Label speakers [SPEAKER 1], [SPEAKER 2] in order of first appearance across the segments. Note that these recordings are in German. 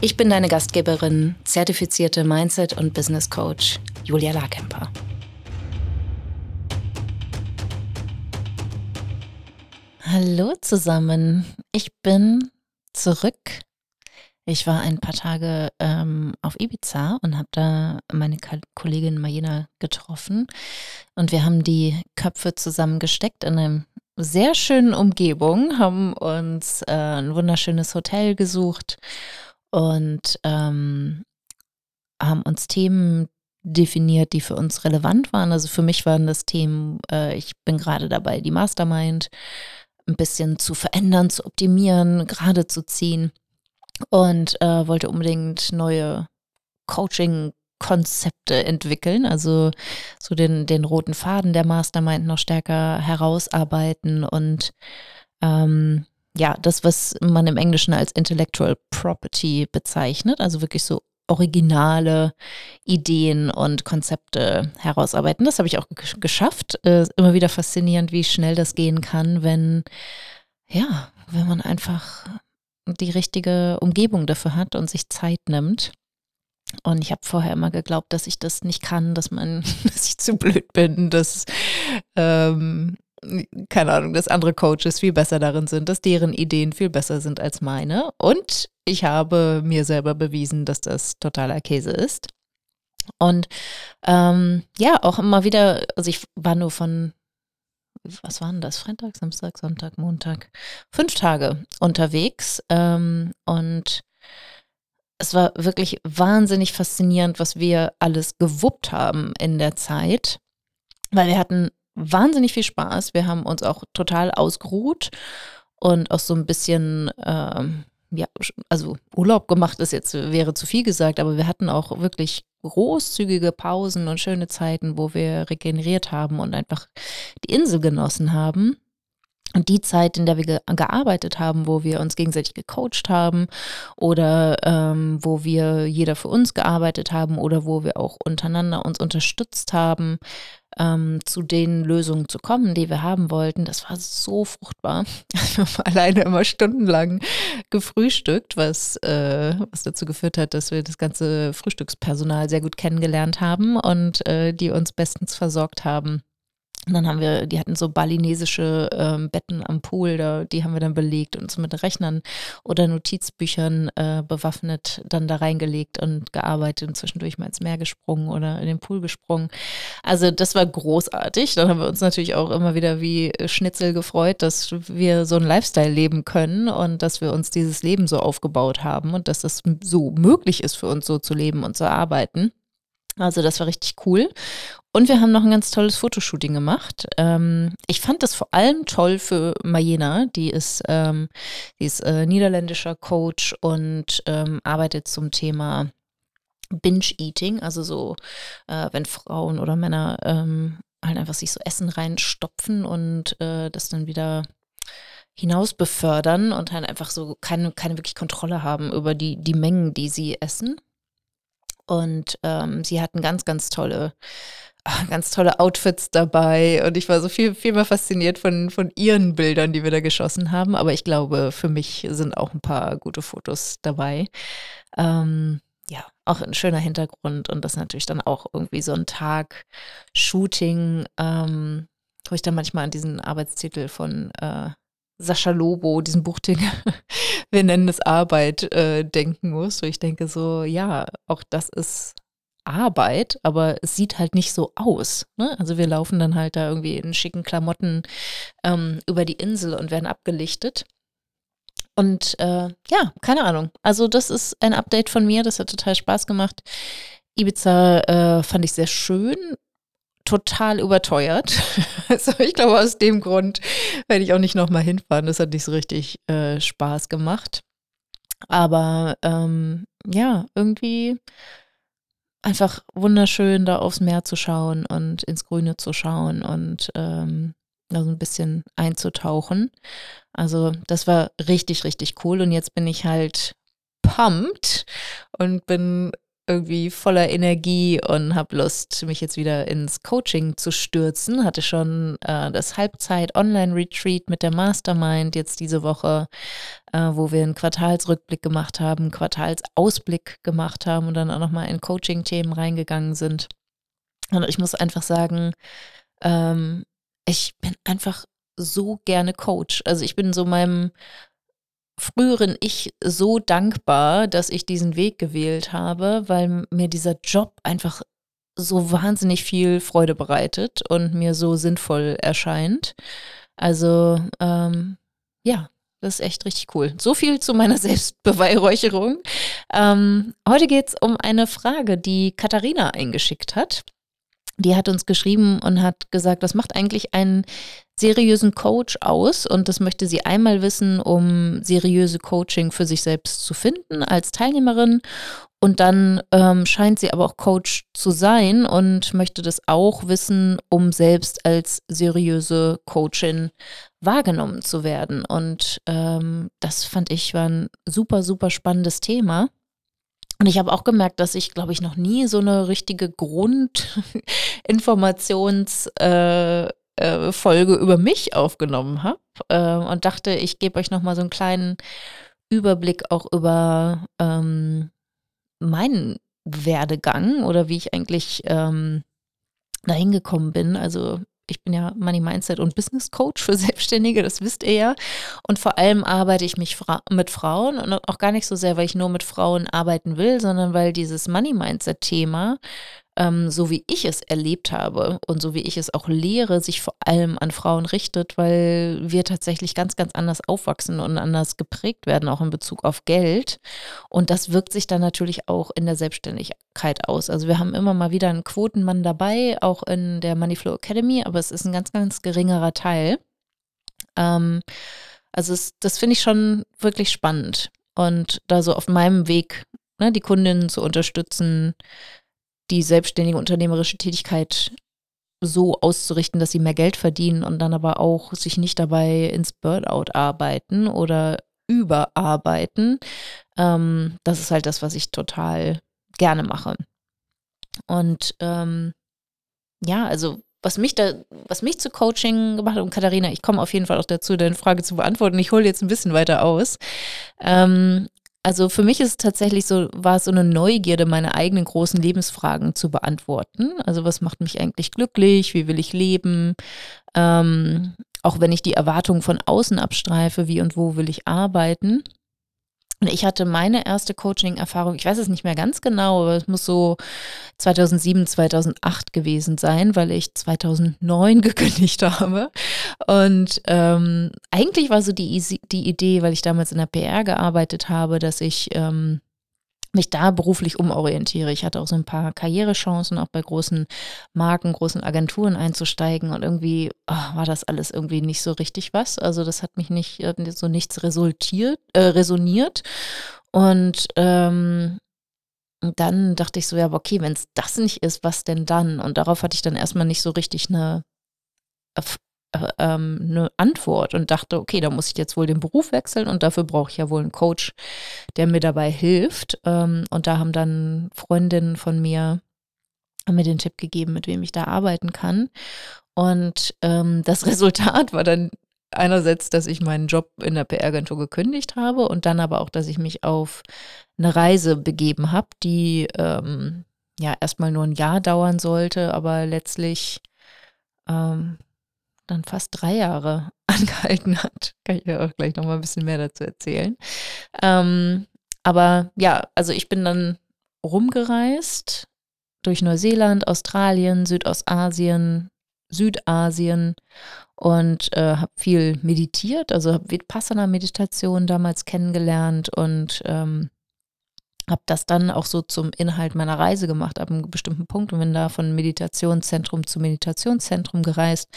[SPEAKER 1] Ich bin deine Gastgeberin, zertifizierte Mindset- und Business Coach Julia Larkemper. Hallo zusammen, ich bin zurück. Ich war ein paar Tage ähm, auf Ibiza und habe da meine Kollegin Majena getroffen und wir haben die Köpfe zusammengesteckt in einem sehr schönen Umgebung, haben uns äh, ein wunderschönes Hotel gesucht und ähm, haben uns Themen definiert, die für uns relevant waren. Also für mich waren das Themen, äh, ich bin gerade dabei, die Mastermind ein bisschen zu verändern, zu optimieren, gerade zu ziehen und äh, wollte unbedingt neue Coaching Konzepte entwickeln, also so den, den roten Faden der Mastermind noch stärker herausarbeiten und ähm, ja, das, was man im Englischen als Intellectual Property bezeichnet, also wirklich so originale Ideen und Konzepte herausarbeiten. Das habe ich auch geschafft. Äh, immer wieder faszinierend, wie schnell das gehen kann, wenn, ja, wenn man einfach die richtige Umgebung dafür hat und sich Zeit nimmt. Und ich habe vorher immer geglaubt, dass ich das nicht kann, dass man, dass ich zu blöd bin, dass, ähm, keine Ahnung, dass andere Coaches viel besser darin sind, dass deren Ideen viel besser sind als meine. Und ich habe mir selber bewiesen, dass das totaler Käse ist. Und ähm, ja, auch immer wieder, also ich war nur von, was waren das? Freitag, Samstag, Sonntag, Montag, fünf Tage unterwegs. Ähm, und es war wirklich wahnsinnig faszinierend, was wir alles gewuppt haben in der Zeit, weil wir hatten wahnsinnig viel Spaß. Wir haben uns auch total ausgeruht und auch so ein bisschen, ähm, ja, also Urlaub gemacht ist jetzt, wäre zu viel gesagt, aber wir hatten auch wirklich großzügige Pausen und schöne Zeiten, wo wir regeneriert haben und einfach die Insel genossen haben. Und die Zeit, in der wir ge gearbeitet haben, wo wir uns gegenseitig gecoacht haben oder ähm, wo wir jeder für uns gearbeitet haben oder wo wir auch untereinander uns unterstützt haben, ähm, zu den Lösungen zu kommen, die wir haben wollten, das war so fruchtbar. Wir haben alleine immer stundenlang gefrühstückt, was, äh, was dazu geführt hat, dass wir das ganze Frühstückspersonal sehr gut kennengelernt haben und äh, die uns bestens versorgt haben. Und dann haben wir, die hatten so balinesische ähm, Betten am Pool, da, die haben wir dann belegt und uns mit Rechnern oder Notizbüchern äh, bewaffnet dann da reingelegt und gearbeitet und zwischendurch mal ins Meer gesprungen oder in den Pool gesprungen. Also das war großartig. Dann haben wir uns natürlich auch immer wieder wie Schnitzel gefreut, dass wir so einen Lifestyle leben können und dass wir uns dieses Leben so aufgebaut haben und dass das so möglich ist für uns so zu leben und zu arbeiten. Also das war richtig cool. Und wir haben noch ein ganz tolles Fotoshooting gemacht. Ähm, ich fand das vor allem toll für Majena, die ist, ähm, die ist äh, niederländischer Coach und ähm, arbeitet zum Thema Binge-Eating, also so, äh, wenn Frauen oder Männer ähm, halt einfach sich so Essen reinstopfen und äh, das dann wieder hinaus befördern und halt einfach so keine, keine wirklich Kontrolle haben über die, die Mengen, die sie essen. Und ähm, sie hatten ganz, ganz tolle, ganz tolle Outfits dabei. Und ich war so viel, viel mehr fasziniert von, von ihren Bildern, die wir da geschossen haben. Aber ich glaube, für mich sind auch ein paar gute Fotos dabei. Ähm, ja, auch ein schöner Hintergrund und das natürlich dann auch irgendwie so ein Tag Shooting, ähm, wo ich dann manchmal an diesen Arbeitstitel von äh, Sascha Lobo, diesem Buchtitel, wir nennen es Arbeit, äh, denken muss. So ich denke so, ja, auch das ist Arbeit, aber es sieht halt nicht so aus. Ne? Also wir laufen dann halt da irgendwie in schicken Klamotten ähm, über die Insel und werden abgelichtet. Und äh, ja, keine Ahnung. Also das ist ein Update von mir, das hat total Spaß gemacht. Ibiza äh, fand ich sehr schön, total überteuert. Also ich glaube, aus dem Grund werde ich auch nicht nochmal hinfahren. Das hat nicht so richtig äh, Spaß gemacht. Aber ähm, ja, irgendwie einfach wunderschön, da aufs Meer zu schauen und ins Grüne zu schauen und ähm, da so ein bisschen einzutauchen. Also das war richtig, richtig cool. Und jetzt bin ich halt pumped und bin irgendwie voller Energie und habe Lust, mich jetzt wieder ins Coaching zu stürzen. Hatte schon äh, das Halbzeit-Online-Retreat mit der Mastermind jetzt diese Woche, äh, wo wir einen Quartalsrückblick gemacht haben, Quartalsausblick gemacht haben und dann auch nochmal in Coaching-Themen reingegangen sind. Und ich muss einfach sagen, ähm, ich bin einfach so gerne Coach. Also ich bin so meinem früheren Ich so dankbar, dass ich diesen Weg gewählt habe, weil mir dieser Job einfach so wahnsinnig viel Freude bereitet und mir so sinnvoll erscheint. Also ähm, ja, das ist echt richtig cool. So viel zu meiner Selbstbeweihräucherung. Ähm, heute geht es um eine Frage, die Katharina eingeschickt hat die hat uns geschrieben und hat gesagt, was macht eigentlich einen seriösen Coach aus? Und das möchte sie einmal wissen, um seriöse Coaching für sich selbst zu finden als Teilnehmerin. Und dann ähm, scheint sie aber auch Coach zu sein und möchte das auch wissen, um selbst als seriöse Coachin wahrgenommen zu werden. Und ähm, das fand ich war ein super, super spannendes Thema. Und ich habe auch gemerkt, dass ich, glaube ich, noch nie so eine richtige Grundinformationsfolge äh, äh, über mich aufgenommen habe äh, und dachte, ich gebe euch noch mal so einen kleinen Überblick auch über ähm, meinen Werdegang oder wie ich eigentlich ähm, dahin gekommen bin. Also ich bin ja Money Mindset und Business Coach für Selbstständige, das wisst ihr ja. Und vor allem arbeite ich mich fra mit Frauen und auch gar nicht so sehr, weil ich nur mit Frauen arbeiten will, sondern weil dieses Money Mindset Thema ähm, so wie ich es erlebt habe und so wie ich es auch lehre, sich vor allem an Frauen richtet, weil wir tatsächlich ganz, ganz anders aufwachsen und anders geprägt werden, auch in Bezug auf Geld. Und das wirkt sich dann natürlich auch in der Selbstständigkeit aus. Also wir haben immer mal wieder einen Quotenmann dabei, auch in der Moneyflow Academy, aber es ist ein ganz, ganz geringerer Teil. Ähm, also es, das finde ich schon wirklich spannend. Und da so auf meinem Weg, ne, die Kundinnen zu unterstützen, die selbstständige unternehmerische Tätigkeit so auszurichten, dass sie mehr Geld verdienen und dann aber auch sich nicht dabei ins Burnout arbeiten oder überarbeiten. Ähm, das ist halt das, was ich total gerne mache. Und ähm, ja, also was mich da, was mich zu Coaching gemacht hat, und Katharina, ich komme auf jeden Fall auch dazu, deine Frage zu beantworten. Ich hole jetzt ein bisschen weiter aus. Ähm, also für mich ist es tatsächlich so, war es so eine Neugierde, meine eigenen großen Lebensfragen zu beantworten. Also was macht mich eigentlich glücklich? Wie will ich leben? Ähm, auch wenn ich die Erwartungen von außen abstreife, wie und wo will ich arbeiten? Und ich hatte meine erste Coaching-Erfahrung, ich weiß es nicht mehr ganz genau, aber es muss so 2007, 2008 gewesen sein, weil ich 2009 gekündigt habe. Und ähm, eigentlich war so die, die Idee, weil ich damals in der PR gearbeitet habe, dass ich ähm, mich da beruflich umorientiere. Ich hatte auch so ein paar Karrierechancen, auch bei großen Marken, großen Agenturen einzusteigen und irgendwie oh, war das alles irgendwie nicht so richtig was. Also das hat mich nicht so nichts resultiert, äh, resoniert. Und ähm, dann dachte ich so, ja, okay, wenn es das nicht ist, was denn dann? Und darauf hatte ich dann erstmal nicht so richtig eine äh, ähm, eine Antwort und dachte, okay, da muss ich jetzt wohl den Beruf wechseln und dafür brauche ich ja wohl einen Coach, der mir dabei hilft. Ähm, und da haben dann Freundinnen von mir haben mir den Tipp gegeben, mit wem ich da arbeiten kann. Und ähm, das Resultat war dann einerseits, dass ich meinen Job in der PR-Agentur gekündigt habe und dann aber auch, dass ich mich auf eine Reise begeben habe, die ähm, ja erstmal nur ein Jahr dauern sollte, aber letztlich ähm, dann fast drei Jahre angehalten hat. Kann ich ja auch gleich nochmal ein bisschen mehr dazu erzählen. Ähm, aber ja, also ich bin dann rumgereist durch Neuseeland, Australien, Südostasien, Südasien und äh, habe viel meditiert, also habe Vipassana-Meditation damals kennengelernt und ähm, habe das dann auch so zum Inhalt meiner Reise gemacht, ab einem bestimmten Punkt und bin da von Meditationszentrum zu Meditationszentrum gereist,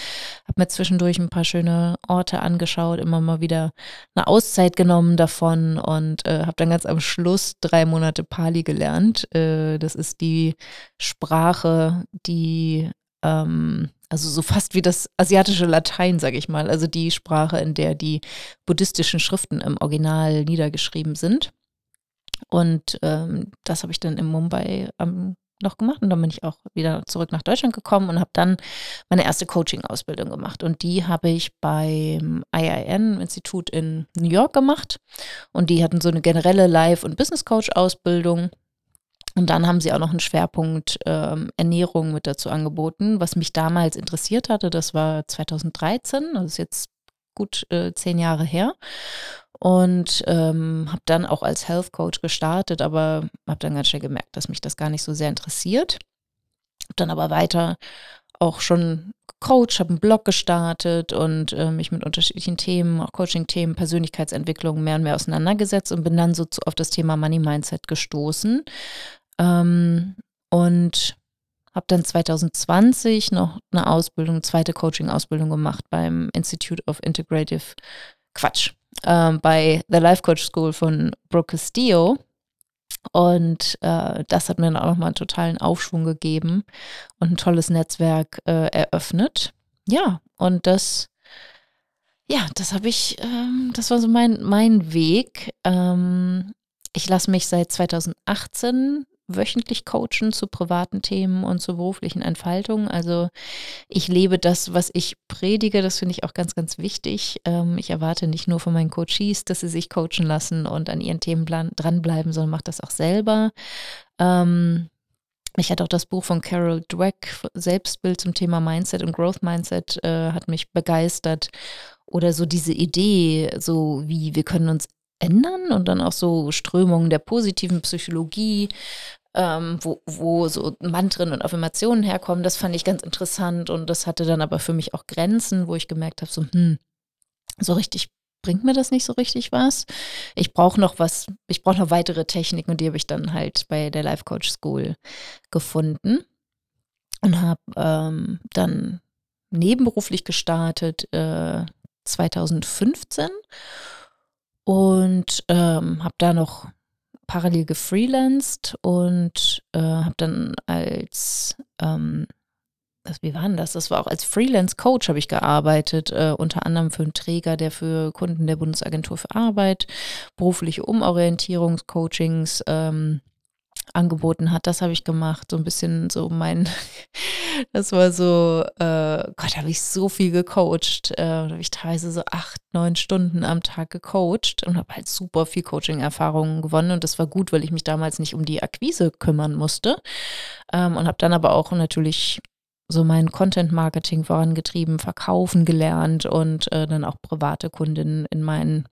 [SPEAKER 1] habe mir zwischendurch ein paar schöne Orte angeschaut, immer mal wieder eine Auszeit genommen davon und äh, habe dann ganz am Schluss drei Monate Pali gelernt. Äh, das ist die Sprache, die ähm, also so fast wie das asiatische Latein, sage ich mal, also die Sprache, in der die buddhistischen Schriften im Original niedergeschrieben sind. Und ähm, das habe ich dann in Mumbai ähm, noch gemacht und dann bin ich auch wieder zurück nach Deutschland gekommen und habe dann meine erste Coaching-Ausbildung gemacht. Und die habe ich beim IIN-Institut in New York gemacht. Und die hatten so eine generelle Life- und Business-Coach-Ausbildung. Und dann haben sie auch noch einen Schwerpunkt ähm, Ernährung mit dazu angeboten, was mich damals interessiert hatte. Das war 2013, das ist jetzt gut äh, zehn Jahre her und ähm, habe dann auch als Health Coach gestartet, aber habe dann ganz schnell gemerkt, dass mich das gar nicht so sehr interessiert. Habe dann aber weiter auch schon gecoacht, habe einen Blog gestartet und äh, mich mit unterschiedlichen Themen, auch Coaching-Themen, Persönlichkeitsentwicklung mehr und mehr auseinandergesetzt und bin dann so auf das Thema Money Mindset gestoßen. Ähm, und habe dann 2020 noch eine Ausbildung, zweite Coaching-Ausbildung gemacht beim Institute of Integrative Quatsch, ähm, bei The Life Coach School von Brooke Castillo. Und äh, das hat mir dann auch nochmal einen totalen Aufschwung gegeben und ein tolles Netzwerk äh, eröffnet. Ja, und das, ja, das habe ich, ähm, das war so mein, mein Weg. Ähm, ich lasse mich seit 2018 wöchentlich coachen zu privaten Themen und zur beruflichen Entfaltung. Also ich lebe das, was ich predige. Das finde ich auch ganz, ganz wichtig. Ähm, ich erwarte nicht nur von meinen Coaches, dass sie sich coachen lassen und an ihren Themen dranbleiben, sondern mache das auch selber. Ähm, mich hat auch das Buch von Carol Dweck, Selbstbild zum Thema Mindset und Growth Mindset, äh, hat mich begeistert. Oder so diese Idee, so wie wir können uns ändern und dann auch so Strömungen der positiven Psychologie, ähm, wo, wo so Mantren und Affirmationen herkommen. Das fand ich ganz interessant und das hatte dann aber für mich auch Grenzen, wo ich gemerkt habe, so, hm, so richtig bringt mir das nicht so richtig was. Ich brauche noch was, ich brauche noch weitere Techniken und die habe ich dann halt bei der Life Coach School gefunden und habe ähm, dann nebenberuflich gestartet äh, 2015 und ähm, habe da noch parallel gefreelanced und äh, habe dann als, ähm, das, wie war denn das? Das war auch als Freelance-Coach habe ich gearbeitet, äh, unter anderem für einen Träger, der für Kunden der Bundesagentur für Arbeit berufliche Umorientierungscoachings ähm, angeboten hat. Das habe ich gemacht. So ein bisschen so mein, das war so, äh, Gott, habe ich so viel gecoacht. Äh, habe ich teilweise so acht, neun Stunden am Tag gecoacht und habe halt super viel Coaching-Erfahrungen gewonnen. Und das war gut, weil ich mich damals nicht um die Akquise kümmern musste. Ähm, und habe dann aber auch natürlich so mein Content-Marketing vorangetrieben, verkaufen gelernt und äh, dann auch private Kundinnen in meinen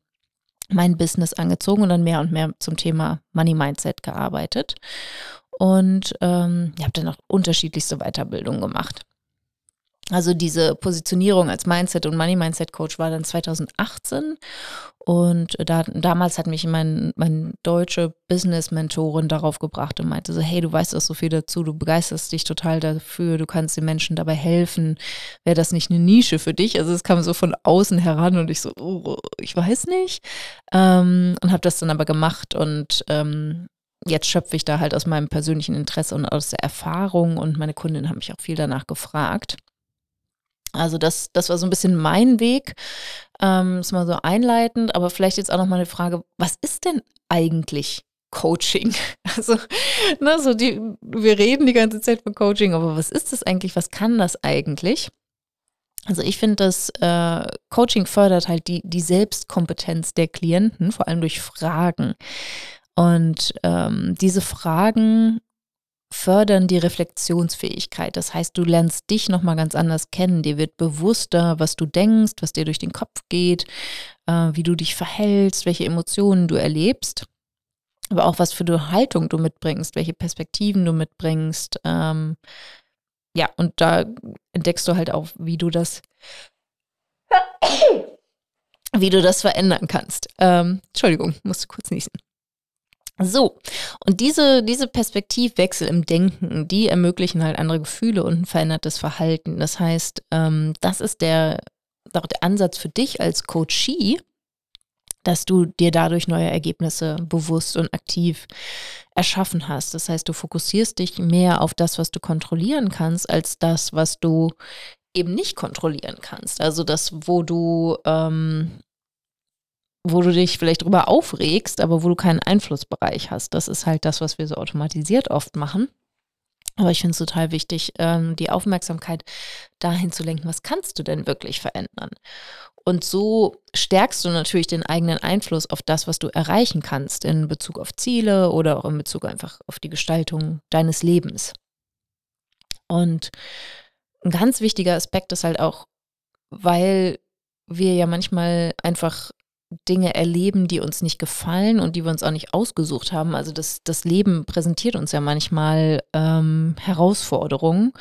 [SPEAKER 1] mein Business angezogen und dann mehr und mehr zum Thema Money Mindset gearbeitet. Und ähm, ich habe dann auch unterschiedlichste Weiterbildungen gemacht. Also diese Positionierung als Mindset und Money Mindset Coach war dann 2018 und da, damals hat mich mein, mein deutsche Business-Mentorin darauf gebracht und meinte so, hey, du weißt doch so viel dazu, du begeisterst dich total dafür, du kannst den Menschen dabei helfen. Wäre das nicht eine Nische für dich? Also es kam so von außen heran und ich so, oh, ich weiß nicht. Ähm, und habe das dann aber gemacht und ähm, jetzt schöpfe ich da halt aus meinem persönlichen Interesse und aus der Erfahrung und meine Kundinnen haben mich auch viel danach gefragt. Also das, das war so ein bisschen mein Weg. Ähm, ist mal so einleitend, aber vielleicht jetzt auch noch mal eine Frage, was ist denn eigentlich Coaching? Also, ne, so die, wir reden die ganze Zeit von Coaching, aber was ist das eigentlich? Was kann das eigentlich? Also ich finde, dass äh, Coaching fördert halt die, die Selbstkompetenz der Klienten, vor allem durch Fragen. Und ähm, diese Fragen fördern die Reflexionsfähigkeit. Das heißt, du lernst dich nochmal ganz anders kennen. Dir wird bewusster, was du denkst, was dir durch den Kopf geht, äh, wie du dich verhältst, welche Emotionen du erlebst, aber auch was für eine Haltung du mitbringst, welche Perspektiven du mitbringst. Ähm, ja, und da entdeckst du halt auch, wie du das, wie du das verändern kannst. Ähm, Entschuldigung, musste kurz niesen. So, und diese, diese Perspektivwechsel im Denken, die ermöglichen halt andere Gefühle und ein verändertes Verhalten. Das heißt, ähm, das ist der, der Ansatz für dich als Coachie, dass du dir dadurch neue Ergebnisse bewusst und aktiv erschaffen hast. Das heißt, du fokussierst dich mehr auf das, was du kontrollieren kannst, als das, was du eben nicht kontrollieren kannst. Also das, wo du ähm, wo du dich vielleicht drüber aufregst, aber wo du keinen Einflussbereich hast. Das ist halt das, was wir so automatisiert oft machen. Aber ich finde es total wichtig, ähm, die Aufmerksamkeit dahin zu lenken, was kannst du denn wirklich verändern? Und so stärkst du natürlich den eigenen Einfluss auf das, was du erreichen kannst in Bezug auf Ziele oder auch in Bezug einfach auf die Gestaltung deines Lebens. Und ein ganz wichtiger Aspekt ist halt auch, weil wir ja manchmal einfach Dinge erleben, die uns nicht gefallen und die wir uns auch nicht ausgesucht haben. Also das, das Leben präsentiert uns ja manchmal ähm, Herausforderungen.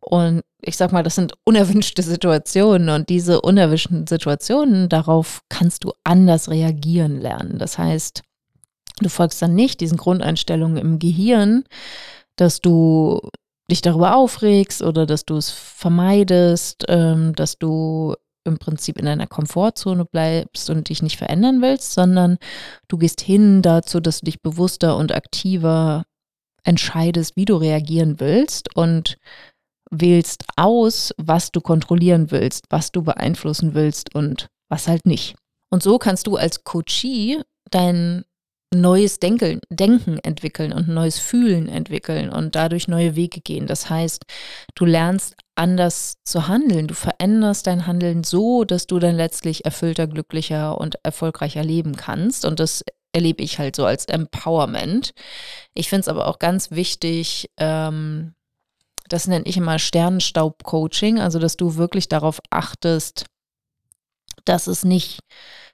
[SPEAKER 1] Und ich sag mal, das sind unerwünschte Situationen und diese unerwünschten Situationen, darauf kannst du anders reagieren lernen. Das heißt, du folgst dann nicht diesen Grundeinstellungen im Gehirn, dass du dich darüber aufregst oder dass du es vermeidest, ähm, dass du im Prinzip in deiner Komfortzone bleibst und dich nicht verändern willst, sondern du gehst hin dazu, dass du dich bewusster und aktiver entscheidest, wie du reagieren willst und wählst aus, was du kontrollieren willst, was du beeinflussen willst und was halt nicht. Und so kannst du als Coachie dein neues Denken, Denken entwickeln und neues Fühlen entwickeln und dadurch neue Wege gehen. Das heißt, du lernst anders zu handeln. Du veränderst dein Handeln so, dass du dann letztlich erfüllter, glücklicher und erfolgreicher leben kannst. Und das erlebe ich halt so als Empowerment. Ich finde es aber auch ganz wichtig, ähm, das nenne ich immer Sternenstaub-Coaching, also dass du wirklich darauf achtest, dass es nicht,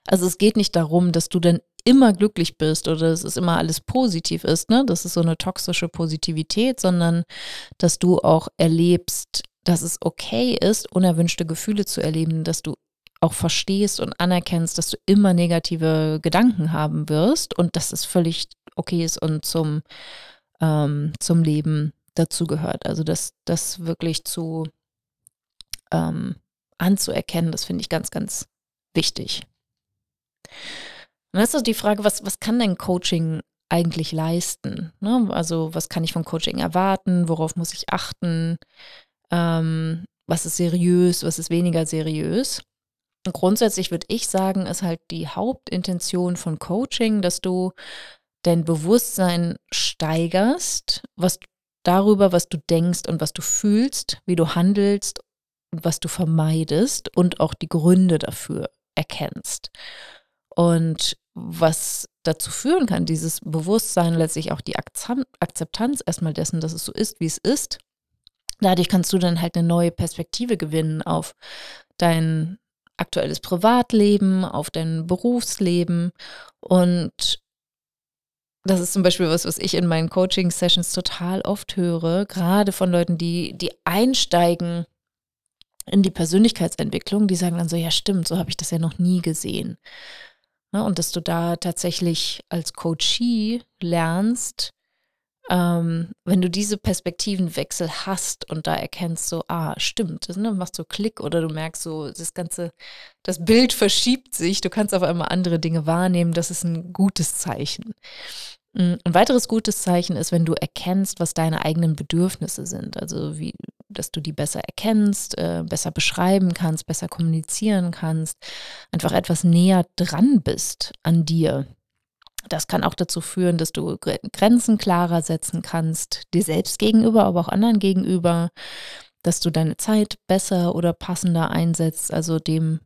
[SPEAKER 1] also es geht nicht darum, dass du dann immer glücklich bist oder dass es immer alles positiv ist, ne? Das ist so eine toxische Positivität, sondern dass du auch erlebst, dass es okay ist, unerwünschte Gefühle zu erleben, dass du auch verstehst und anerkennst, dass du immer negative Gedanken haben wirst und dass es völlig okay ist und zum, ähm, zum Leben dazugehört. Also das, das wirklich zu ähm, anzuerkennen, das finde ich ganz, ganz wichtig. Und das ist die Frage, was, was kann denn Coaching eigentlich leisten? Ne? Also was kann ich vom Coaching erwarten? Worauf muss ich achten? Ähm, was ist seriös? Was ist weniger seriös? Und grundsätzlich würde ich sagen, ist halt die Hauptintention von Coaching, dass du dein Bewusstsein steigerst, was darüber, was du denkst und was du fühlst, wie du handelst und was du vermeidest und auch die Gründe dafür erkennst. Und was dazu führen kann, dieses Bewusstsein, letztlich auch die Akzeptanz erstmal dessen, dass es so ist, wie es ist. Dadurch kannst du dann halt eine neue Perspektive gewinnen auf dein aktuelles Privatleben, auf dein Berufsleben. Und das ist zum Beispiel was, was ich in meinen Coaching-Sessions total oft höre, gerade von Leuten, die, die einsteigen in die Persönlichkeitsentwicklung, die sagen dann so, ja stimmt, so habe ich das ja noch nie gesehen. Ne? Und dass du da tatsächlich als Coachie lernst, ähm, wenn du diese Perspektivenwechsel hast und da erkennst so, ah, stimmt, das ne, machst so Klick oder du merkst so, das ganze, das Bild verschiebt sich, du kannst auf einmal andere Dinge wahrnehmen, das ist ein gutes Zeichen. Mm, ein weiteres gutes Zeichen ist, wenn du erkennst, was deine eigenen Bedürfnisse sind. Also wie, dass du die besser erkennst, äh, besser beschreiben kannst, besser kommunizieren kannst, einfach etwas näher dran bist an dir. Das kann auch dazu führen, dass du Grenzen klarer setzen kannst, dir selbst gegenüber, aber auch anderen gegenüber, dass du deine Zeit besser oder passender einsetzt, also dem,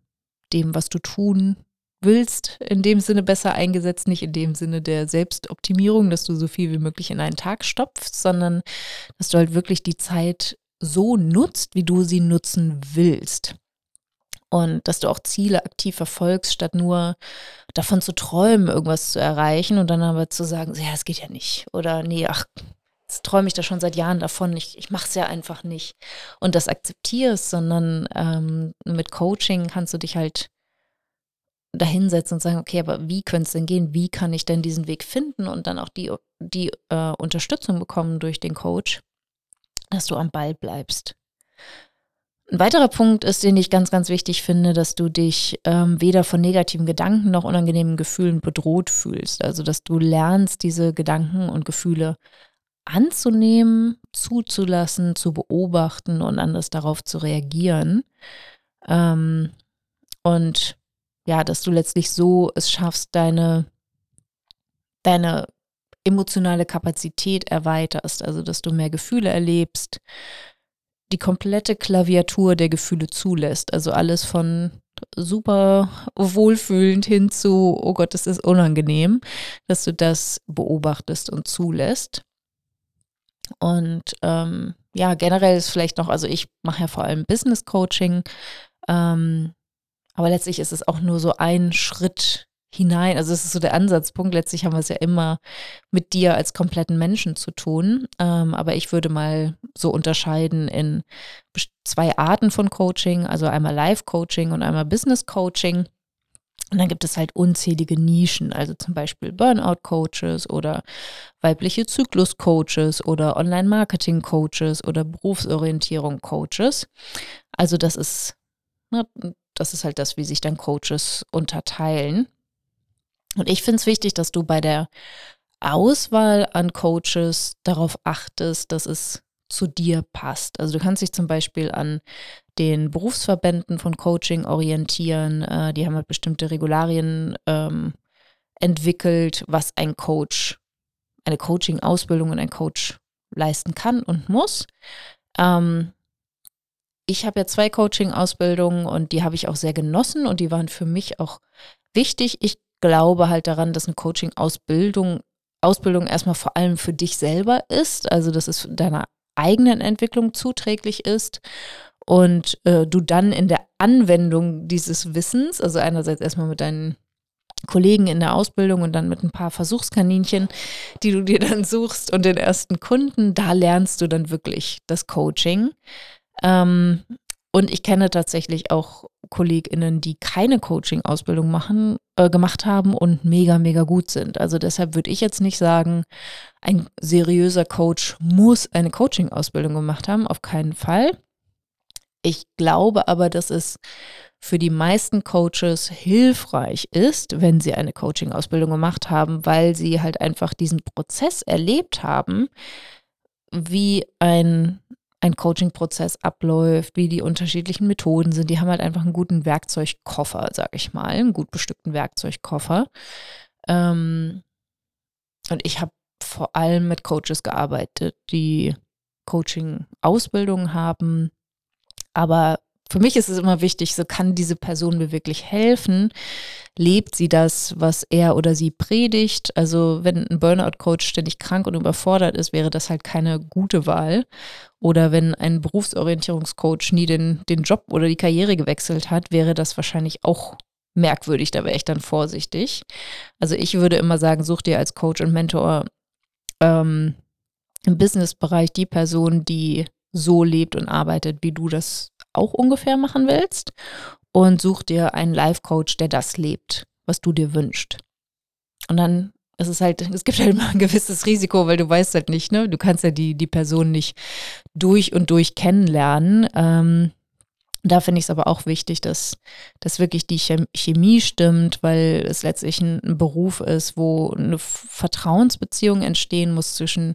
[SPEAKER 1] dem, was du tun willst, in dem Sinne besser eingesetzt, nicht in dem Sinne der Selbstoptimierung, dass du so viel wie möglich in einen Tag stopfst, sondern dass du halt wirklich die Zeit so nutzt, wie du sie nutzen willst. Und dass du auch Ziele aktiv verfolgst, statt nur davon zu träumen, irgendwas zu erreichen und dann aber zu sagen, ja, es geht ja nicht. Oder nee, ach, jetzt träume ich da schon seit Jahren davon, ich, ich mache es ja einfach nicht. Und das akzeptierst, sondern ähm, mit Coaching kannst du dich halt dahinsetzen und sagen, okay, aber wie könnte es denn gehen? Wie kann ich denn diesen Weg finden und dann auch die, die äh, Unterstützung bekommen durch den Coach, dass du am Ball bleibst. Ein weiterer Punkt ist, den ich ganz, ganz wichtig finde, dass du dich ähm, weder von negativen Gedanken noch unangenehmen Gefühlen bedroht fühlst. Also, dass du lernst, diese Gedanken und Gefühle anzunehmen, zuzulassen, zu beobachten und anders darauf zu reagieren. Ähm, und ja, dass du letztlich so es schaffst, deine, deine emotionale Kapazität erweiterst, also dass du mehr Gefühle erlebst, die komplette Klaviatur der Gefühle zulässt, also alles von super wohlfühlend hin zu, oh Gott, das ist unangenehm, dass du das beobachtest und zulässt. Und ähm, ja, generell ist vielleicht noch, also ich mache ja vor allem Business Coaching, ähm, aber letztlich ist es auch nur so ein Schritt hinein. Also es ist so der Ansatzpunkt. Letztlich haben wir es ja immer mit dir als kompletten Menschen zu tun. Ähm, aber ich würde mal so unterscheiden in zwei Arten von Coaching, also einmal Live-Coaching und einmal Business-Coaching. Und dann gibt es halt unzählige Nischen, also zum Beispiel Burnout-Coaches oder weibliche Zyklus-Coaches oder Online-Marketing-Coaches oder Berufsorientierung-Coaches. Also das ist, na, ne, das ist halt das, wie sich dann Coaches unterteilen. Und ich finde es wichtig, dass du bei der Auswahl an Coaches darauf achtest, dass es zu dir passt. Also du kannst dich zum Beispiel an den Berufsverbänden von Coaching orientieren. Äh, die haben halt bestimmte Regularien ähm, entwickelt, was ein Coach, eine Coaching-Ausbildung und ein Coach leisten kann und muss. Ähm, ich habe ja zwei Coaching-Ausbildungen und die habe ich auch sehr genossen und die waren für mich auch wichtig. Ich glaube halt daran, dass eine Coaching-Ausbildung Ausbildung erstmal vor allem für dich selber ist, also dass es deiner eigenen Entwicklung zuträglich ist und äh, du dann in der Anwendung dieses Wissens, also einerseits erstmal mit deinen Kollegen in der Ausbildung und dann mit ein paar Versuchskaninchen, die du dir dann suchst und den ersten Kunden, da lernst du dann wirklich das Coaching. Ähm, und ich kenne tatsächlich auch KollegInnen, die keine Coaching-Ausbildung machen, äh, gemacht haben und mega, mega gut sind. Also deshalb würde ich jetzt nicht sagen, ein seriöser Coach muss eine Coaching-Ausbildung gemacht haben. Auf keinen Fall. Ich glaube aber, dass es für die meisten Coaches hilfreich ist, wenn sie eine Coaching-Ausbildung gemacht haben, weil sie halt einfach diesen Prozess erlebt haben, wie ein ein Coaching-Prozess abläuft, wie die unterschiedlichen Methoden sind. Die haben halt einfach einen guten Werkzeugkoffer, sag ich mal, einen gut bestückten Werkzeugkoffer. Ähm, und ich habe vor allem mit Coaches gearbeitet, die Coaching-Ausbildung haben, aber für mich ist es immer wichtig, so kann diese Person mir wirklich helfen. Lebt sie das, was er oder sie predigt? Also wenn ein Burnout-Coach ständig krank und überfordert ist, wäre das halt keine gute Wahl. Oder wenn ein Berufsorientierungscoach nie den, den Job oder die Karriere gewechselt hat, wäre das wahrscheinlich auch merkwürdig. Da wäre ich dann vorsichtig. Also ich würde immer sagen, such dir als Coach und Mentor ähm, im Businessbereich die Person, die so lebt und arbeitet, wie du das auch ungefähr machen willst und such dir einen Life-Coach, der das lebt, was du dir wünschst. Und dann ist es halt, es gibt halt immer ein gewisses Risiko, weil du weißt halt nicht, ne? Du kannst ja die, die Person nicht durch und durch kennenlernen. Ähm, da finde ich es aber auch wichtig, dass, dass wirklich die Chemie stimmt, weil es letztlich ein, ein Beruf ist, wo eine Vertrauensbeziehung entstehen muss zwischen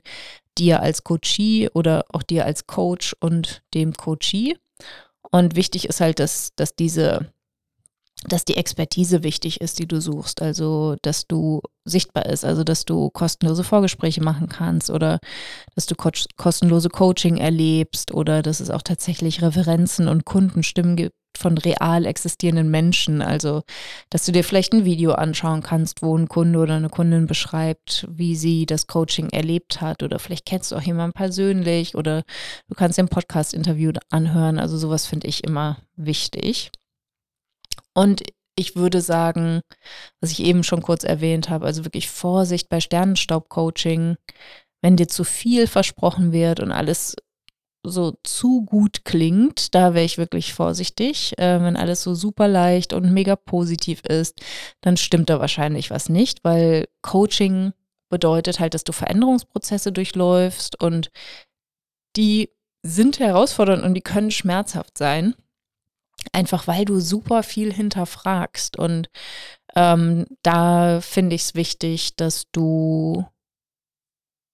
[SPEAKER 1] dir als Coachie oder auch dir als Coach und dem Coachie. Und wichtig ist halt, dass, dass diese, dass die Expertise wichtig ist, die du suchst. Also, dass du sichtbar ist, also dass du kostenlose Vorgespräche machen kannst oder dass du ko kostenlose Coaching erlebst oder dass es auch tatsächlich Referenzen und Kundenstimmen gibt, von real existierenden Menschen. Also, dass du dir vielleicht ein Video anschauen kannst, wo ein Kunde oder eine Kundin beschreibt, wie sie das Coaching erlebt hat. Oder vielleicht kennst du auch jemanden persönlich oder du kannst den Podcast-Interview anhören. Also, sowas finde ich immer wichtig. Und ich würde sagen, was ich eben schon kurz erwähnt habe, also wirklich Vorsicht bei Sternenstaub-Coaching. Wenn dir zu viel versprochen wird und alles so zu gut klingt, da wäre ich wirklich vorsichtig. Äh, wenn alles so super leicht und mega positiv ist, dann stimmt da wahrscheinlich was nicht, weil Coaching bedeutet halt, dass du Veränderungsprozesse durchläufst und die sind herausfordernd und die können schmerzhaft sein. Einfach weil du super viel hinterfragst. Und ähm, da finde ich es wichtig, dass du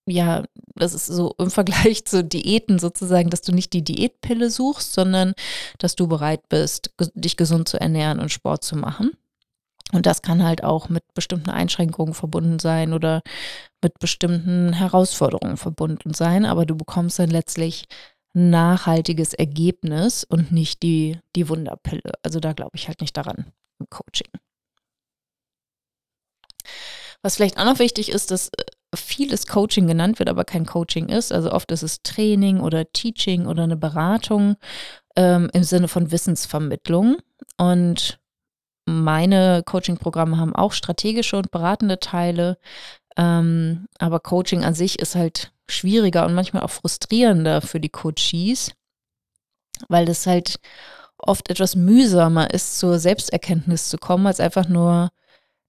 [SPEAKER 1] ja, das ist so im Vergleich zu Diäten sozusagen, dass du nicht die Diätpille suchst, sondern dass du bereit bist, dich gesund zu ernähren und Sport zu machen. Und das kann halt auch mit bestimmten Einschränkungen verbunden sein oder mit bestimmten Herausforderungen verbunden sein. Aber du bekommst dann letztlich ein nachhaltiges Ergebnis und nicht die, die Wunderpille. Also da glaube ich halt nicht daran im Coaching. Was vielleicht auch noch wichtig ist, dass äh, vieles Coaching genannt wird, aber kein Coaching ist. Also oft ist es Training oder Teaching oder eine Beratung ähm, im Sinne von Wissensvermittlung. Und meine Coaching-Programme haben auch strategische und beratende Teile. Ähm, aber Coaching an sich ist halt schwieriger und manchmal auch frustrierender für die Coaches, weil es halt oft etwas mühsamer ist, zur Selbsterkenntnis zu kommen, als einfach nur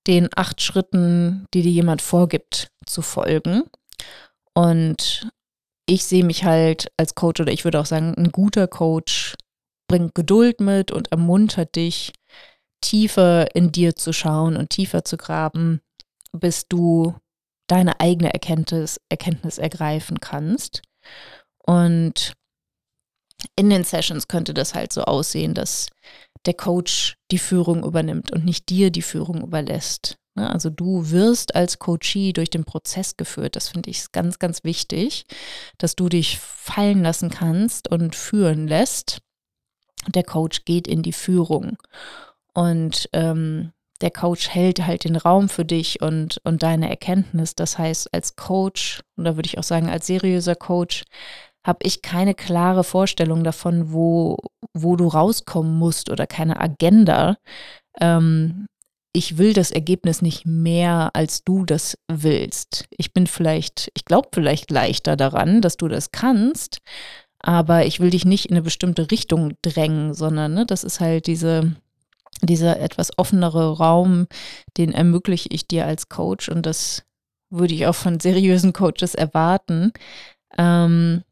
[SPEAKER 1] den acht Schritten, die dir jemand vorgibt, zu folgen. Und ich sehe mich halt als Coach oder ich würde auch sagen, ein guter Coach bringt Geduld mit und ermuntert dich, tiefer in dir zu schauen und tiefer zu graben, bis du deine eigene Erkenntnis, Erkenntnis ergreifen kannst. Und in den Sessions könnte das halt so aussehen, dass der Coach die Führung übernimmt und nicht dir die Führung überlässt. Ne? Also du wirst als Coachee durch den Prozess geführt. Das finde ich ganz, ganz wichtig, dass du dich fallen lassen kannst und führen lässt. Der Coach geht in die Führung. Und ähm, der Coach hält halt den Raum für dich und, und deine Erkenntnis. Das heißt, als Coach, und da würde ich auch sagen, als seriöser Coach, habe ich keine klare Vorstellung davon, wo, wo du rauskommen musst oder keine Agenda. Ähm, ich will das Ergebnis nicht mehr, als du das willst. Ich bin vielleicht, ich glaube vielleicht leichter daran, dass du das kannst, aber ich will dich nicht in eine bestimmte Richtung drängen, sondern ne, das ist halt diese, dieser etwas offenere Raum, den ermögliche ich dir als Coach und das würde ich auch von seriösen Coaches erwarten. Ähm,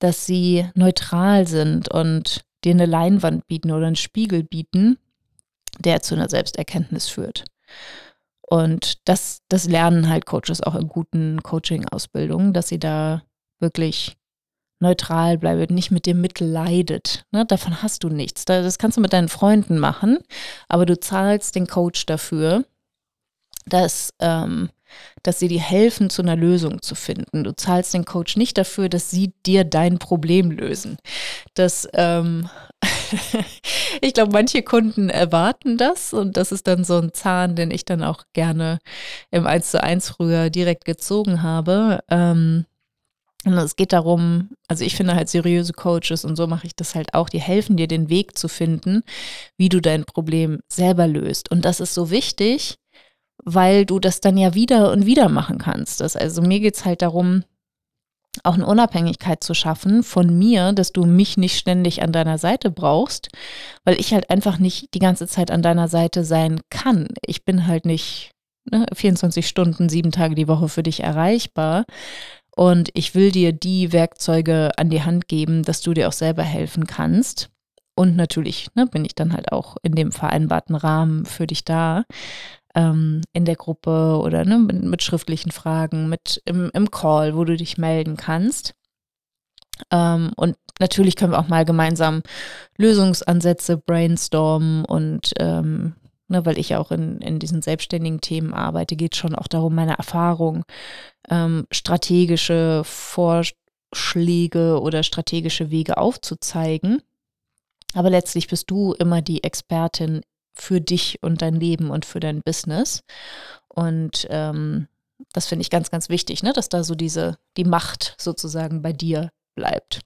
[SPEAKER 1] dass sie neutral sind und dir eine Leinwand bieten oder einen Spiegel bieten, der zu einer Selbsterkenntnis führt. Und das, das lernen halt Coaches auch in guten Coaching-Ausbildungen, dass sie da wirklich neutral bleiben, nicht mit dir mitleidet. Ne? Davon hast du nichts. Das kannst du mit deinen Freunden machen, aber du zahlst den Coach dafür, dass ähm, dass sie dir helfen, zu einer Lösung zu finden. Du zahlst den Coach nicht dafür, dass sie dir dein Problem lösen. Das, ähm, ich glaube, manche Kunden erwarten das und das ist dann so ein Zahn, den ich dann auch gerne im 1 zu 1 früher direkt gezogen habe. Ähm, und es geht darum, also ich finde halt seriöse Coaches und so mache ich das halt auch, die helfen dir den Weg zu finden, wie du dein Problem selber löst. Und das ist so wichtig, weil du das dann ja wieder und wieder machen kannst. Das, also mir geht es halt darum, auch eine Unabhängigkeit zu schaffen von mir, dass du mich nicht ständig an deiner Seite brauchst, weil ich halt einfach nicht die ganze Zeit an deiner Seite sein kann. Ich bin halt nicht ne, 24 Stunden, sieben Tage die Woche für dich erreichbar. Und ich will dir die Werkzeuge an die Hand geben, dass du dir auch selber helfen kannst. Und natürlich ne, bin ich dann halt auch in dem vereinbarten Rahmen für dich da ähm, in der Gruppe oder ne, mit, mit, schriftlichen Fragen, mit im, im, Call, wo du dich melden kannst. Ähm, und natürlich können wir auch mal gemeinsam Lösungsansätze brainstormen und ähm, ne, weil ich auch in, in diesen selbstständigen Themen arbeite, geht es schon auch darum, meine Erfahrung, ähm, strategische Vorschläge oder strategische Wege aufzuzeigen. Aber letztlich bist du immer die Expertin für dich und dein Leben und für dein Business. Und ähm, das finde ich ganz, ganz wichtig, ne? dass da so diese, die Macht sozusagen bei dir bleibt.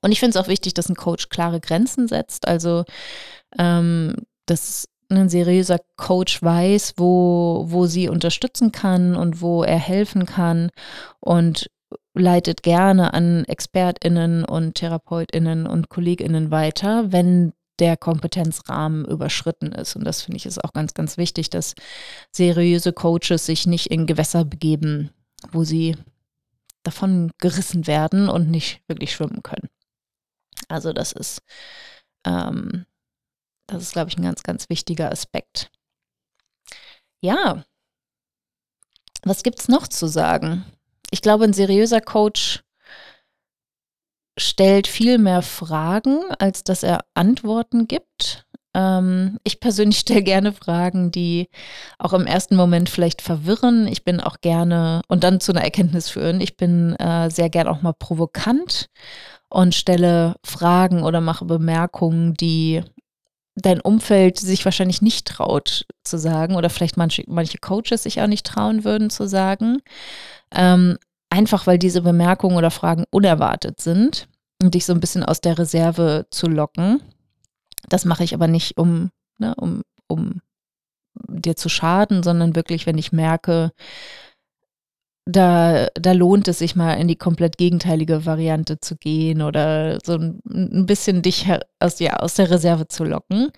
[SPEAKER 1] Und ich finde es auch wichtig, dass ein Coach klare Grenzen setzt. Also, ähm, dass ein seriöser Coach weiß, wo, wo sie unterstützen kann und wo er helfen kann und leitet gerne an ExpertInnen und TherapeutInnen und KollegInnen weiter, wenn der Kompetenzrahmen überschritten ist. Und das finde ich ist auch ganz, ganz wichtig, dass seriöse Coaches sich nicht in Gewässer begeben, wo sie davon gerissen werden und nicht wirklich schwimmen können. Also das ist, ähm, das ist, glaube ich, ein ganz, ganz wichtiger Aspekt. Ja, was gibt es noch zu sagen? Ich glaube, ein seriöser Coach stellt viel mehr Fragen, als dass er Antworten gibt. Ähm, ich persönlich stelle gerne Fragen, die auch im ersten Moment vielleicht verwirren. Ich bin auch gerne und dann zu einer Erkenntnis führen. Ich bin äh, sehr gern auch mal provokant und stelle Fragen oder mache Bemerkungen, die dein Umfeld sich wahrscheinlich nicht traut zu sagen oder vielleicht manche, manche Coaches sich auch nicht trauen würden zu sagen. Ähm, einfach weil diese Bemerkungen oder Fragen unerwartet sind und dich so ein bisschen aus der Reserve zu locken. Das mache ich aber nicht, um, ne, um, um dir zu schaden, sondern wirklich, wenn ich merke, da, da lohnt es sich mal in die komplett gegenteilige Variante zu gehen oder so ein, ein bisschen dich aus, ja, aus der Reserve zu locken.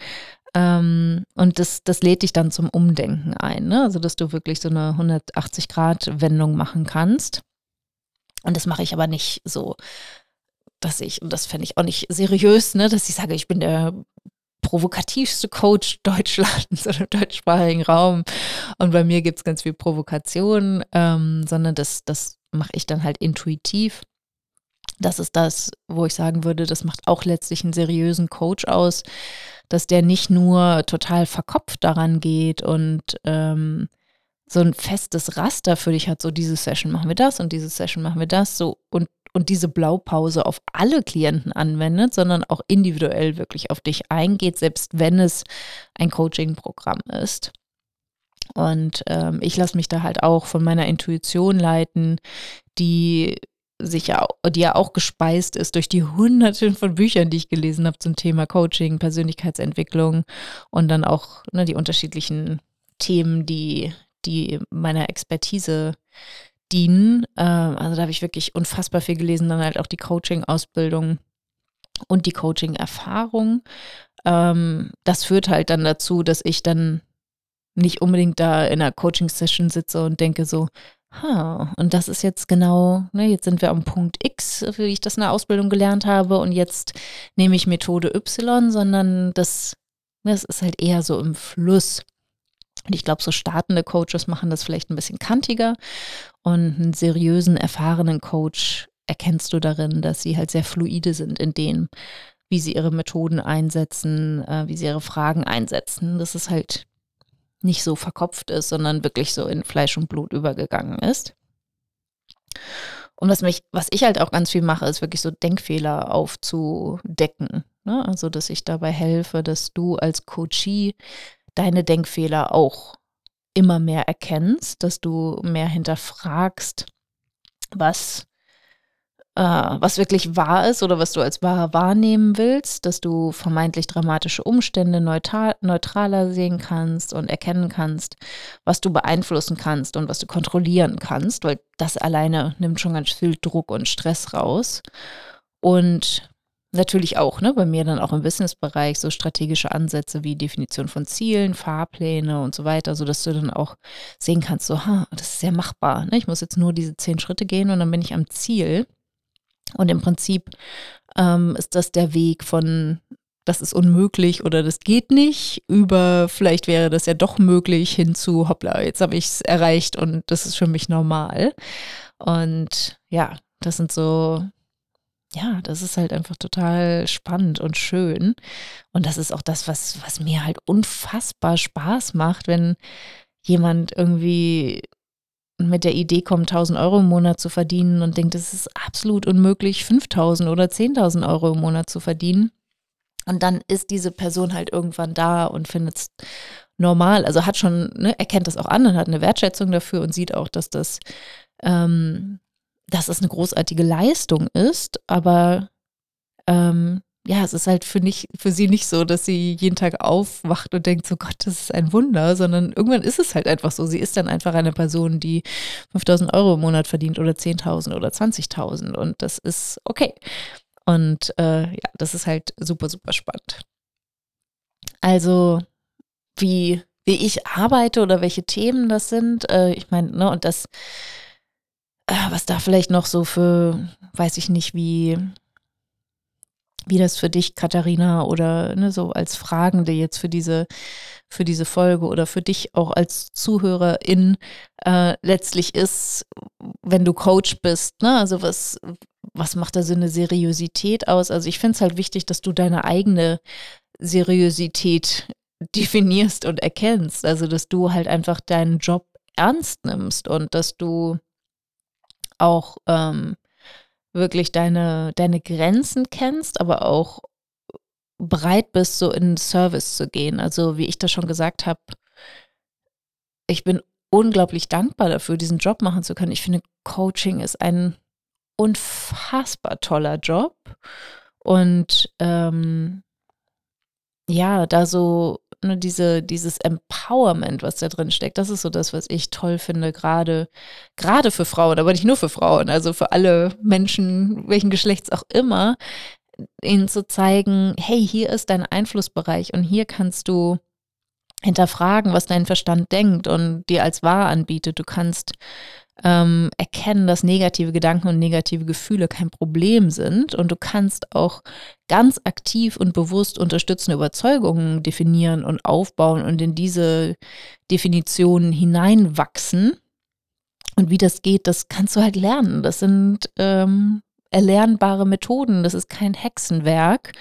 [SPEAKER 1] Ähm, und das, das lädt dich dann zum Umdenken ein, ne? also dass du wirklich so eine 180-Grad-Wendung machen kannst. Und das mache ich aber nicht so, dass ich, und das fände ich auch nicht seriös, ne, dass ich sage, ich bin der provokativste Coach Deutschlands oder deutschsprachigen Raum. Und bei mir gibt es ganz viel Provokation, ähm, sondern das, das mache ich dann halt intuitiv. Das ist das, wo ich sagen würde, das macht auch letztlich einen seriösen Coach aus, dass der nicht nur total verkopft daran geht und ähm, so ein festes Raster für dich hat, so diese Session machen wir das und diese Session machen wir das, so und und diese Blaupause auf alle Klienten anwendet, sondern auch individuell wirklich auf dich eingeht, selbst wenn es ein Coaching-Programm ist. Und ähm, ich lasse mich da halt auch von meiner Intuition leiten, die sich ja, die ja auch gespeist ist durch die Hunderten von Büchern, die ich gelesen habe zum Thema Coaching, Persönlichkeitsentwicklung und dann auch ne, die unterschiedlichen Themen, die, die meiner Expertise dienen. Äh, also da habe ich wirklich unfassbar viel gelesen, dann halt auch die Coaching-Ausbildung und die Coaching-Erfahrung. Ähm, das führt halt dann dazu, dass ich dann nicht unbedingt da in einer Coaching-Session sitze und denke so, ha, und das ist jetzt genau, ne, jetzt sind wir am Punkt X, wie ich das in der Ausbildung gelernt habe und jetzt nehme ich Methode Y, sondern das, das ist halt eher so im Fluss. Und ich glaube, so startende Coaches machen das vielleicht ein bisschen kantiger. Und einen seriösen, erfahrenen Coach erkennst du darin, dass sie halt sehr fluide sind in dem, wie sie ihre Methoden einsetzen, äh, wie sie ihre Fragen einsetzen. Dass es halt nicht so verkopft ist, sondern wirklich so in Fleisch und Blut übergegangen ist. Und was mich, was ich halt auch ganz viel mache, ist wirklich so Denkfehler aufzudecken. Ne? Also, dass ich dabei helfe, dass du als Coachie deine Denkfehler auch immer mehr erkennst, dass du mehr hinterfragst, was, äh, was wirklich wahr ist oder was du als wahr wahrnehmen willst, dass du vermeintlich dramatische Umstände neutral, neutraler sehen kannst und erkennen kannst, was du beeinflussen kannst und was du kontrollieren kannst, weil das alleine nimmt schon ganz viel Druck und Stress raus. Und Natürlich auch, ne, bei mir dann auch im Businessbereich so strategische Ansätze wie Definition von Zielen, Fahrpläne und so weiter, sodass du dann auch sehen kannst, so, ha, das ist sehr machbar. Ne? Ich muss jetzt nur diese zehn Schritte gehen und dann bin ich am Ziel. Und im Prinzip ähm, ist das der Weg von, das ist unmöglich oder das geht nicht, über vielleicht wäre das ja doch möglich hin zu, hoppla, jetzt habe ich es erreicht und das ist für mich normal. Und ja, das sind so ja, das ist halt einfach total spannend und schön. Und das ist auch das, was, was mir halt unfassbar Spaß macht, wenn jemand irgendwie mit der Idee kommt, 1000 Euro im Monat zu verdienen und denkt, es ist absolut unmöglich, 5000 oder 10.000 Euro im Monat zu verdienen. Und dann ist diese Person halt irgendwann da und findet es normal. Also hat schon, ne, erkennt das auch an und hat eine Wertschätzung dafür und sieht auch, dass das ähm, dass es eine großartige Leistung ist, aber ähm, ja, es ist halt für, nicht, für sie nicht so, dass sie jeden Tag aufwacht und denkt, so Gott, das ist ein Wunder, sondern irgendwann ist es halt einfach so. Sie ist dann einfach eine Person, die 5000 Euro im Monat verdient oder 10.000 oder 20.000 und das ist okay. Und äh, ja, das ist halt super, super spannend. Also, wie, wie ich arbeite oder welche Themen das sind, äh, ich meine, ne, und das, was da vielleicht noch so für, weiß ich nicht, wie wie das für dich, Katharina, oder ne, so als Fragende jetzt für diese, für diese Folge oder für dich auch als Zuhörerin äh, letztlich ist, wenn du Coach bist. Ne? Also was, was macht da so eine Seriosität aus? Also ich finde es halt wichtig, dass du deine eigene Seriosität definierst und erkennst. Also dass du halt einfach deinen Job ernst nimmst und dass du auch ähm, wirklich deine, deine Grenzen kennst, aber auch bereit bist, so in Service zu gehen. Also wie ich das schon gesagt habe, ich bin unglaublich dankbar dafür, diesen Job machen zu können. Ich finde, Coaching ist ein unfassbar toller Job. Und ähm, ja, da so ne, diese, dieses Empowerment, was da drin steckt, das ist so das, was ich toll finde, gerade, gerade für Frauen, aber nicht nur für Frauen, also für alle Menschen, welchen Geschlechts auch immer, ihnen zu zeigen, hey, hier ist dein Einflussbereich und hier kannst du hinterfragen, was dein Verstand denkt und dir als wahr anbietet. Du kannst ähm, erkennen, dass negative Gedanken und negative Gefühle kein Problem sind und du kannst auch ganz aktiv und bewusst unterstützende Überzeugungen definieren und aufbauen und in diese Definitionen hineinwachsen. Und wie das geht, das kannst du halt lernen. Das sind ähm, erlernbare Methoden. Das ist kein Hexenwerk.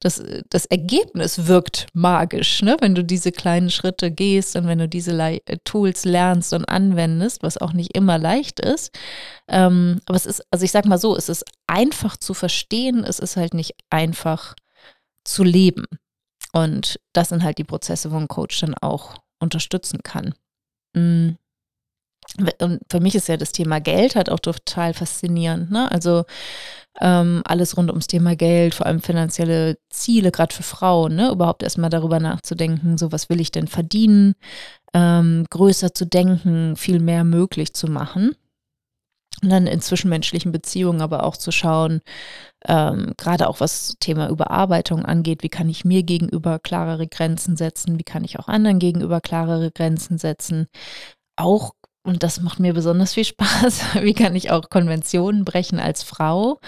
[SPEAKER 1] Das, das Ergebnis wirkt magisch, ne? wenn du diese kleinen Schritte gehst und wenn du diese Le Tools lernst und anwendest, was auch nicht immer leicht ist. Ähm, aber es ist, also ich sag mal so, es ist einfach zu verstehen, es ist halt nicht einfach zu leben. Und das sind halt die Prozesse, wo ein Coach dann auch unterstützen kann. Mhm. Und für mich ist ja das Thema Geld halt auch total faszinierend. Ne? Also ähm, alles rund ums Thema Geld, vor allem finanzielle Ziele, gerade für Frauen, ne? überhaupt erstmal darüber nachzudenken, so was will ich denn verdienen, ähm, größer zu denken, viel mehr möglich zu machen. Und dann in zwischenmenschlichen Beziehungen aber auch zu schauen, ähm, gerade auch was Thema Überarbeitung angeht, wie kann ich mir gegenüber klarere Grenzen setzen, wie kann ich auch anderen gegenüber klarere Grenzen setzen. Auch und das macht mir besonders viel Spaß. Wie kann ich auch Konventionen brechen als Frau?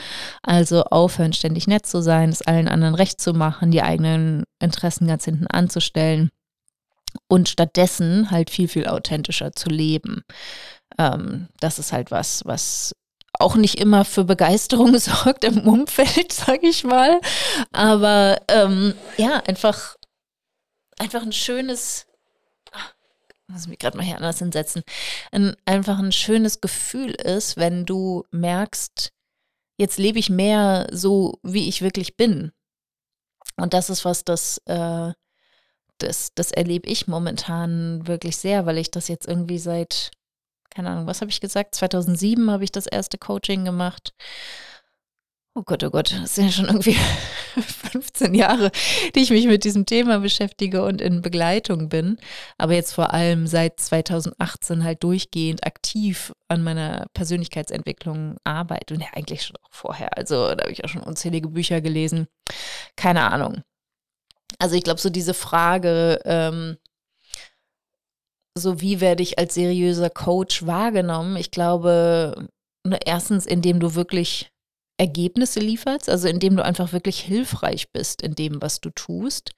[SPEAKER 1] Also aufhören, ständig nett zu sein, es allen anderen recht zu machen, die eigenen Interessen ganz hinten anzustellen und stattdessen halt viel, viel authentischer zu leben. Ähm, das ist halt was, was auch nicht immer für Begeisterung sorgt im Umfeld, sage ich mal. Aber ähm, ja, einfach, einfach ein schönes muss mich gerade mal hier anders hinsetzen, ein, einfach ein schönes Gefühl ist, wenn du merkst, jetzt lebe ich mehr so, wie ich wirklich bin. Und das ist was, das, äh, das, das erlebe ich momentan wirklich sehr, weil ich das jetzt irgendwie seit, keine Ahnung, was habe ich gesagt? 2007 habe ich das erste Coaching gemacht. Oh Gott, oh Gott, das sind ja schon irgendwie 15 Jahre, die ich mich mit diesem Thema beschäftige und in Begleitung bin. Aber jetzt vor allem seit 2018 halt durchgehend aktiv an meiner Persönlichkeitsentwicklung arbeite. Und ja, eigentlich schon auch vorher. Also da habe ich auch schon unzählige Bücher gelesen. Keine Ahnung. Also ich glaube, so diese Frage, ähm, so wie werde ich als seriöser Coach wahrgenommen? Ich glaube, ne, erstens, indem du wirklich Ergebnisse lieferst, also indem du einfach wirklich hilfreich bist in dem, was du tust.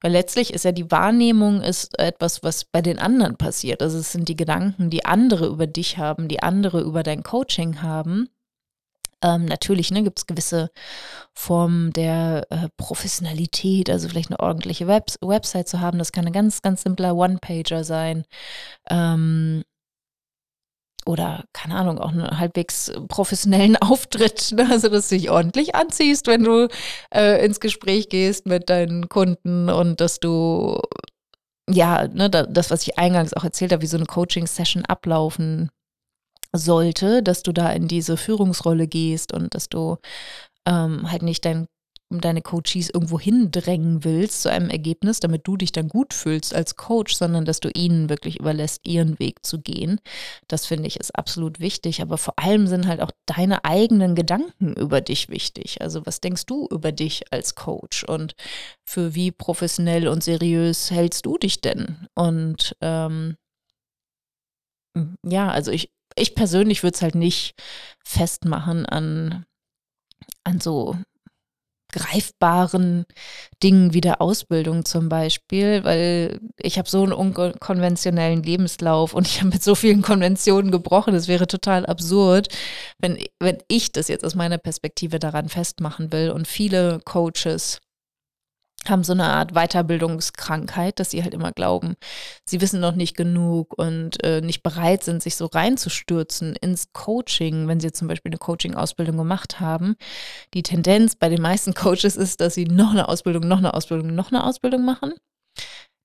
[SPEAKER 1] Weil letztlich ist ja die Wahrnehmung ist etwas, was bei den anderen passiert. Also es sind die Gedanken, die andere über dich haben, die andere über dein Coaching haben. Ähm, natürlich ne, gibt es gewisse Formen der äh, Professionalität, also vielleicht eine ordentliche Web Website zu haben. Das kann ein ganz, ganz simpler One-Pager sein. Ähm, oder keine Ahnung, auch einen halbwegs professionellen Auftritt, ne? also dass du dich ordentlich anziehst, wenn du äh, ins Gespräch gehst mit deinen Kunden und dass du ja, ne, das, was ich eingangs auch erzählt habe, wie so eine Coaching-Session ablaufen sollte, dass du da in diese Führungsrolle gehst und dass du ähm, halt nicht dein deine Coaches irgendwo hindrängen willst zu einem Ergebnis, damit du dich dann gut fühlst als Coach, sondern dass du ihnen wirklich überlässt, ihren Weg zu gehen. Das finde ich ist absolut wichtig. Aber vor allem sind halt auch deine eigenen Gedanken über dich wichtig. Also was denkst du über dich als Coach und für wie professionell und seriös hältst du dich denn? Und ähm, ja, also ich, ich persönlich würde es halt nicht festmachen an, an so greifbaren Dingen wie der Ausbildung zum Beispiel, weil ich habe so einen unkonventionellen Lebenslauf und ich habe mit so vielen Konventionen gebrochen. Es wäre total absurd, wenn, wenn ich das jetzt aus meiner Perspektive daran festmachen will. Und viele Coaches haben so eine Art Weiterbildungskrankheit, dass sie halt immer glauben, sie wissen noch nicht genug und äh, nicht bereit sind, sich so reinzustürzen ins Coaching, wenn sie zum Beispiel eine Coaching-Ausbildung gemacht haben. Die Tendenz bei den meisten Coaches ist, dass sie noch eine Ausbildung, noch eine Ausbildung, noch eine Ausbildung machen.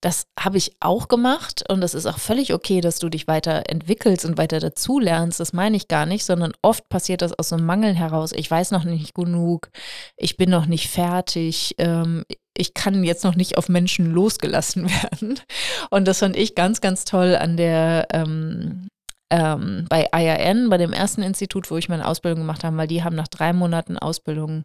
[SPEAKER 1] Das habe ich auch gemacht und das ist auch völlig okay, dass du dich weiterentwickelst und weiter dazulernst. Das meine ich gar nicht, sondern oft passiert das aus so einem Mangel heraus. Ich weiß noch nicht genug, ich bin noch nicht fertig, ähm, ich kann jetzt noch nicht auf Menschen losgelassen werden. Und das fand ich ganz, ganz toll an der ähm, ähm, bei IRN, bei dem ersten Institut, wo ich meine Ausbildung gemacht habe, weil die haben nach drei Monaten Ausbildung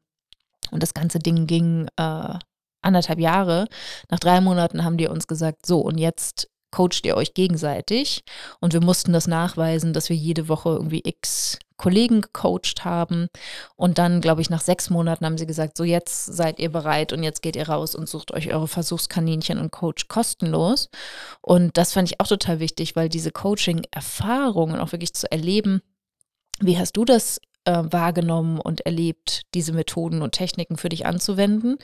[SPEAKER 1] und das ganze Ding ging äh, anderthalb Jahre. Nach drei Monaten haben die uns gesagt, so und jetzt coacht ihr euch gegenseitig. Und wir mussten das nachweisen, dass wir jede Woche irgendwie x Kollegen gecoacht haben. Und dann, glaube ich, nach sechs Monaten haben sie gesagt, so jetzt seid ihr bereit und jetzt geht ihr raus und sucht euch eure Versuchskaninchen und Coach kostenlos. Und das fand ich auch total wichtig, weil diese Coaching-Erfahrungen auch wirklich zu erleben, wie hast du das äh, wahrgenommen und erlebt, diese Methoden und Techniken für dich anzuwenden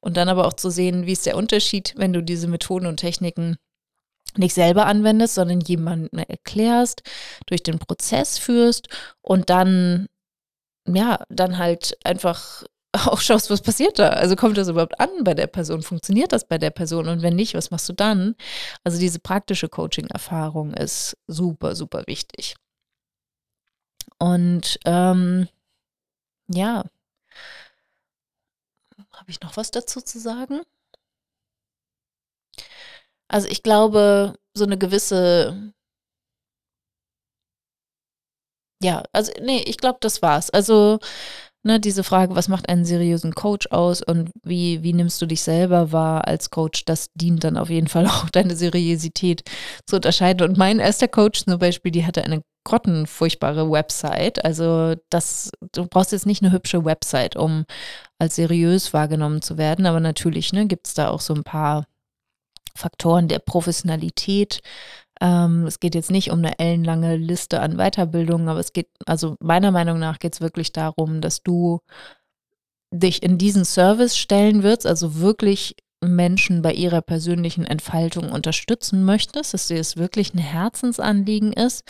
[SPEAKER 1] und dann aber auch zu sehen, wie ist der Unterschied, wenn du diese Methoden und Techniken nicht selber anwendest, sondern jemandem erklärst, durch den Prozess führst und dann, ja, dann halt einfach auch schaust, was passiert da. Also kommt das überhaupt an bei der Person? Funktioniert das bei der Person? Und wenn nicht, was machst du dann? Also diese praktische Coaching-Erfahrung ist super, super wichtig. Und ähm, ja, habe ich noch was dazu zu sagen? Also ich glaube, so eine gewisse, ja, also nee, ich glaube, das war's. Also ne, diese Frage, was macht einen seriösen Coach aus und wie, wie nimmst du dich selber wahr als Coach, das dient dann auf jeden Fall auch deine Seriosität zu unterscheiden. Und mein erster Coach zum Beispiel, die hatte eine grottenfurchtbare Website. Also das, du brauchst jetzt nicht eine hübsche Website, um als seriös wahrgenommen zu werden, aber natürlich ne, gibt es da auch so ein paar Faktoren der Professionalität. Ähm, es geht jetzt nicht um eine ellenlange Liste an Weiterbildungen, aber es geht, also meiner Meinung nach geht es wirklich darum, dass du dich in diesen Service stellen wirst, also wirklich Menschen bei ihrer persönlichen Entfaltung unterstützen möchtest, dass dir es wirklich ein Herzensanliegen ist.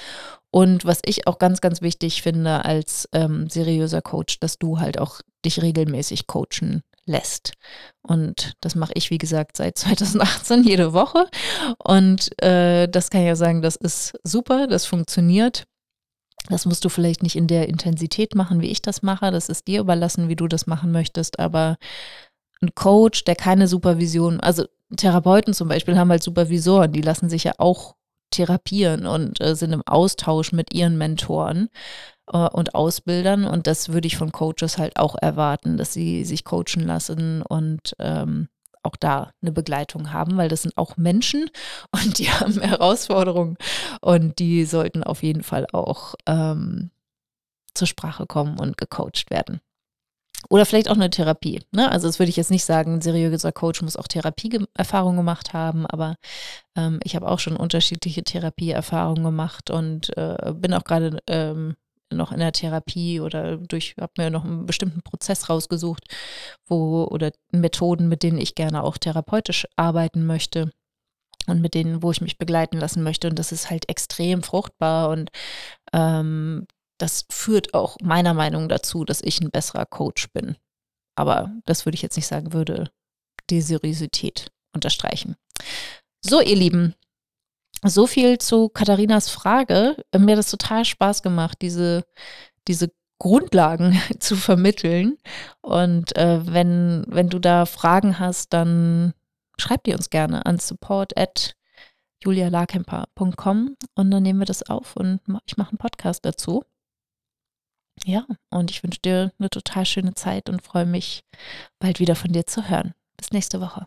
[SPEAKER 1] Und was ich auch ganz, ganz wichtig finde als ähm, seriöser Coach, dass du halt auch dich regelmäßig coachen lässt. Und das mache ich, wie gesagt, seit 2018 jede Woche. Und äh, das kann ich ja sagen, das ist super, das funktioniert. Das musst du vielleicht nicht in der Intensität machen, wie ich das mache. Das ist dir überlassen, wie du das machen möchtest. Aber ein Coach, der keine Supervision, also Therapeuten zum Beispiel haben halt Supervisoren, die lassen sich ja auch therapieren und äh, sind im Austausch mit ihren Mentoren und Ausbildern. Und das würde ich von Coaches halt auch erwarten, dass sie sich coachen lassen und ähm, auch da eine Begleitung haben, weil das sind auch Menschen und die haben Herausforderungen und die sollten auf jeden Fall auch ähm, zur Sprache kommen und gecoacht werden. Oder vielleicht auch eine Therapie. Ne? Also das würde ich jetzt nicht sagen, ein seriöser Coach muss auch Therapieerfahrung gemacht haben, aber ähm, ich habe auch schon unterschiedliche Therapieerfahrungen gemacht und äh, bin auch gerade ähm, noch in der Therapie oder durch, habe mir noch einen bestimmten Prozess rausgesucht, wo oder Methoden, mit denen ich gerne auch therapeutisch arbeiten möchte und mit denen, wo ich mich begleiten lassen möchte. Und das ist halt extrem fruchtbar und ähm, das führt auch meiner Meinung dazu, dass ich ein besserer Coach bin. Aber das würde ich jetzt nicht sagen, würde die Seriosität unterstreichen. So, ihr Lieben, so viel zu Katharinas Frage. Mir hat es total Spaß gemacht, diese, diese Grundlagen zu vermitteln. Und äh, wenn, wenn du da Fragen hast, dann schreib die uns gerne an support at julialarkemper.com und dann nehmen wir das auf und ich mache einen Podcast dazu. Ja, und ich wünsche dir eine total schöne Zeit und freue mich, bald wieder von dir zu hören. Bis nächste Woche.